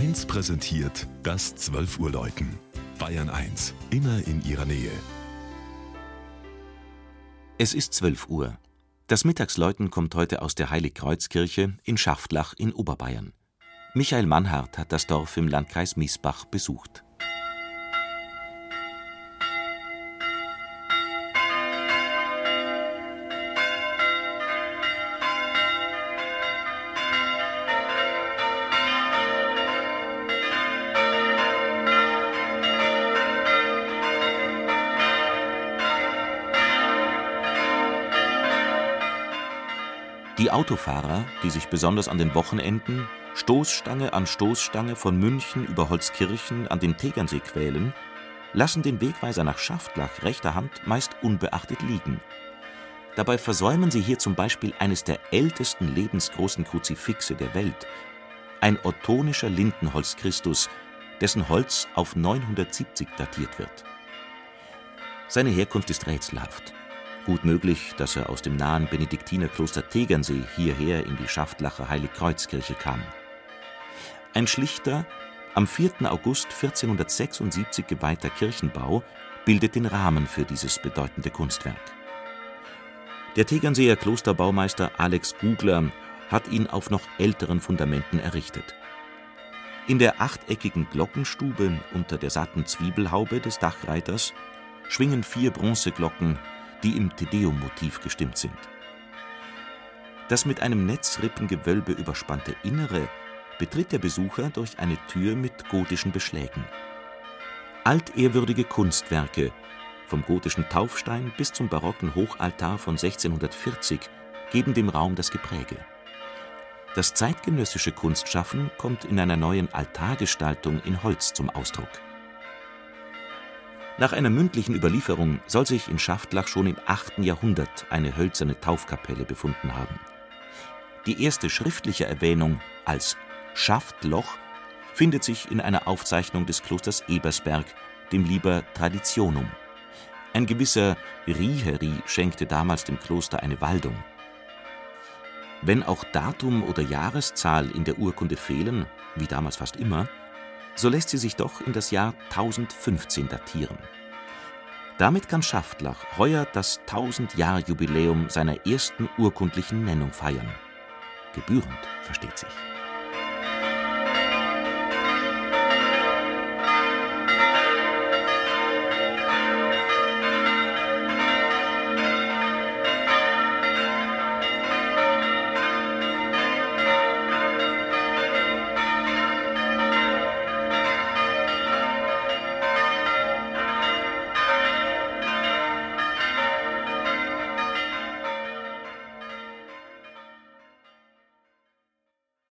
1 präsentiert das 12 Uhr Läuten. Bayern 1, immer in ihrer Nähe. Es ist 12 Uhr. Das Mittagsläuten kommt heute aus der Heiligkreuzkirche in Schaftlach in Oberbayern. Michael Mannhardt hat das Dorf im Landkreis Miesbach besucht. Die Autofahrer, die sich besonders an den Wochenenden Stoßstange an Stoßstange von München über Holzkirchen an den Tegernsee quälen, lassen den Wegweiser nach Schaftlach rechter Hand meist unbeachtet liegen. Dabei versäumen sie hier zum Beispiel eines der ältesten lebensgroßen Kruzifixe der Welt, ein ottonischer Lindenholz-Christus, dessen Holz auf 970 datiert wird. Seine Herkunft ist rätselhaft. Gut möglich, dass er aus dem nahen Benediktinerkloster Tegernsee hierher in die Schaftlacher Heiligkreuzkirche kam. Ein schlichter, am 4. August 1476 geweihter Kirchenbau bildet den Rahmen für dieses bedeutende Kunstwerk. Der Tegernseer Klosterbaumeister Alex Gugler hat ihn auf noch älteren Fundamenten errichtet. In der achteckigen Glockenstube unter der satten Zwiebelhaube des Dachreiters schwingen vier Bronzeglocken die im Tedeum-Motiv gestimmt sind. Das mit einem Netzrippengewölbe überspannte Innere betritt der Besucher durch eine Tür mit gotischen Beschlägen. Altehrwürdige Kunstwerke, vom gotischen Taufstein bis zum barocken Hochaltar von 1640, geben dem Raum das Gepräge. Das zeitgenössische Kunstschaffen kommt in einer neuen Altargestaltung in Holz zum Ausdruck. Nach einer mündlichen Überlieferung soll sich in Schaftlach schon im 8. Jahrhundert eine hölzerne Taufkapelle befunden haben. Die erste schriftliche Erwähnung als Schaftloch findet sich in einer Aufzeichnung des Klosters Ebersberg, dem Liber Traditionum. Ein gewisser Riheri schenkte damals dem Kloster eine Waldung. Wenn auch Datum oder Jahreszahl in der Urkunde fehlen, wie damals fast immer, so lässt sie sich doch in das Jahr 1015 datieren. Damit kann Schaftlach heuer das 1000-Jahr-Jubiläum seiner ersten urkundlichen Nennung feiern. Gebührend, versteht sich.